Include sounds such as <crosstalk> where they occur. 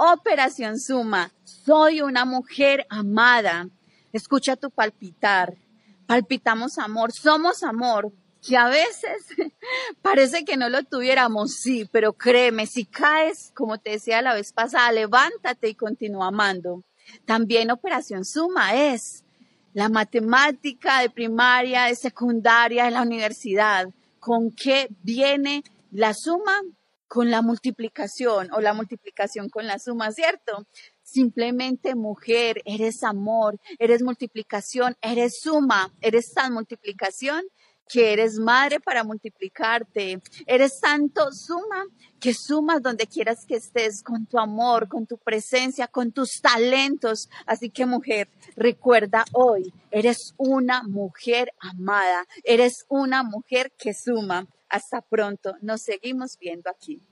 Operación Suma, soy una mujer amada. Escucha tu palpitar. Palpitamos amor, somos amor, que a veces <laughs> parece que no lo tuviéramos, sí, pero créeme, si caes, como te decía la vez pasada, levántate y continúa amando. También Operación Suma es la matemática de primaria, de secundaria, de la universidad. ¿Con qué viene la suma? Con la multiplicación o la multiplicación con la suma, ¿cierto? Simplemente mujer, eres amor, eres multiplicación, eres suma, eres tan multiplicación que eres madre para multiplicarte. Eres tanto suma que sumas donde quieras que estés con tu amor, con tu presencia, con tus talentos. Así que mujer, recuerda hoy, eres una mujer amada, eres una mujer que suma. Hasta pronto, nos seguimos viendo aquí.